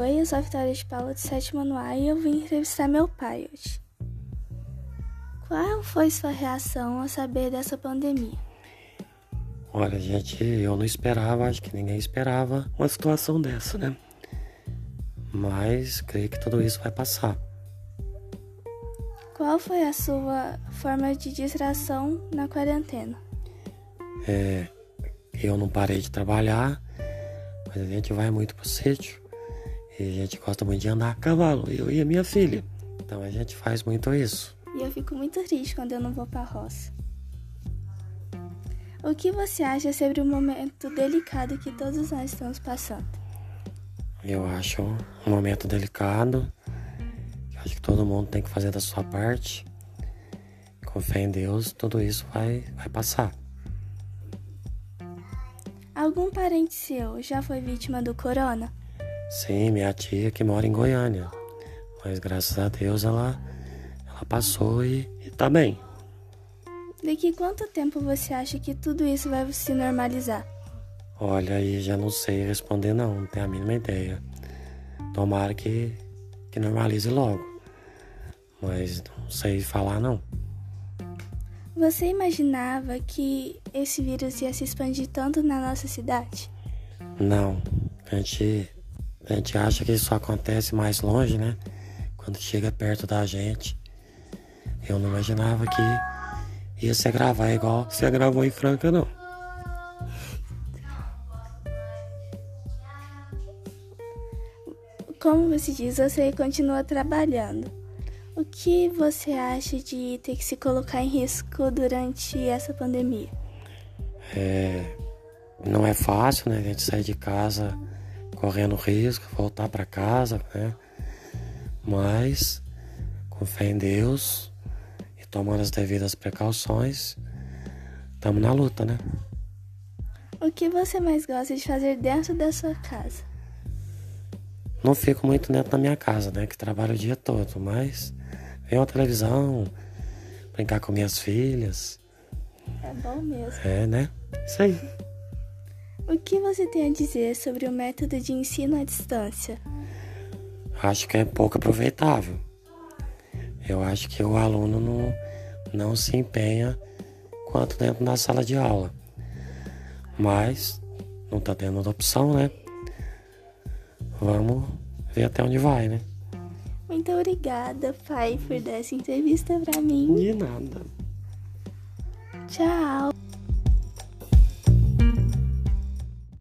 Oi, eu sou a Vitória de Paula do sétimo ano A e eu vim entrevistar meu pai hoje. Qual foi sua reação ao saber dessa pandemia? Olha, gente, eu não esperava, acho que ninguém esperava uma situação dessa, né? Mas creio que tudo isso vai passar. Qual foi a sua forma de distração na quarentena? É, eu não parei de trabalhar, mas a gente vai muito pro sítio. E a gente gosta muito de andar a cavalo, eu e a minha filha. Então a gente faz muito isso. E eu fico muito triste quando eu não vou pra roça. O que você acha sobre o momento delicado que todos nós estamos passando? Eu acho um momento delicado. Acho que todo mundo tem que fazer da sua parte. Com fé em Deus, tudo isso vai, vai passar. Algum parente seu já foi vítima do corona? Sim, minha tia que mora em Goiânia. Mas graças a Deus ela, ela passou e, e tá bem. Daqui quanto tempo você acha que tudo isso vai se normalizar? Olha, aí já não sei responder não, não tenho a mínima ideia. Tomara que, que normalize logo. Mas não sei falar não. Você imaginava que esse vírus ia se expandir tanto na nossa cidade? Não. A gente, a gente acha que isso acontece mais longe, né? Quando chega perto da gente. Eu não imaginava que ia se gravar igual você gravou em Franca, não. Como você diz, você continua trabalhando. O que você acha de ter que se colocar em risco durante essa pandemia? É, não é fácil, né? A gente sair de casa correndo risco, voltar para casa, né? Mas com fé em Deus e tomando as devidas precauções, estamos na luta, né? O que você mais gosta de fazer dentro da sua casa? Não fico muito dentro da minha casa, né? Que trabalho o dia todo, mas ver uma televisão, brincar com minhas filhas. É bom mesmo. É, né? Isso aí. O que você tem a dizer sobre o método de ensino à distância? Acho que é pouco aproveitável. Eu acho que o aluno não, não se empenha quanto dentro da sala de aula. Mas não tá tendo outra opção, né? Vamos ver até onde vai, né? Muito obrigada, pai, por dar essa entrevista pra mim. De nada. Tchau.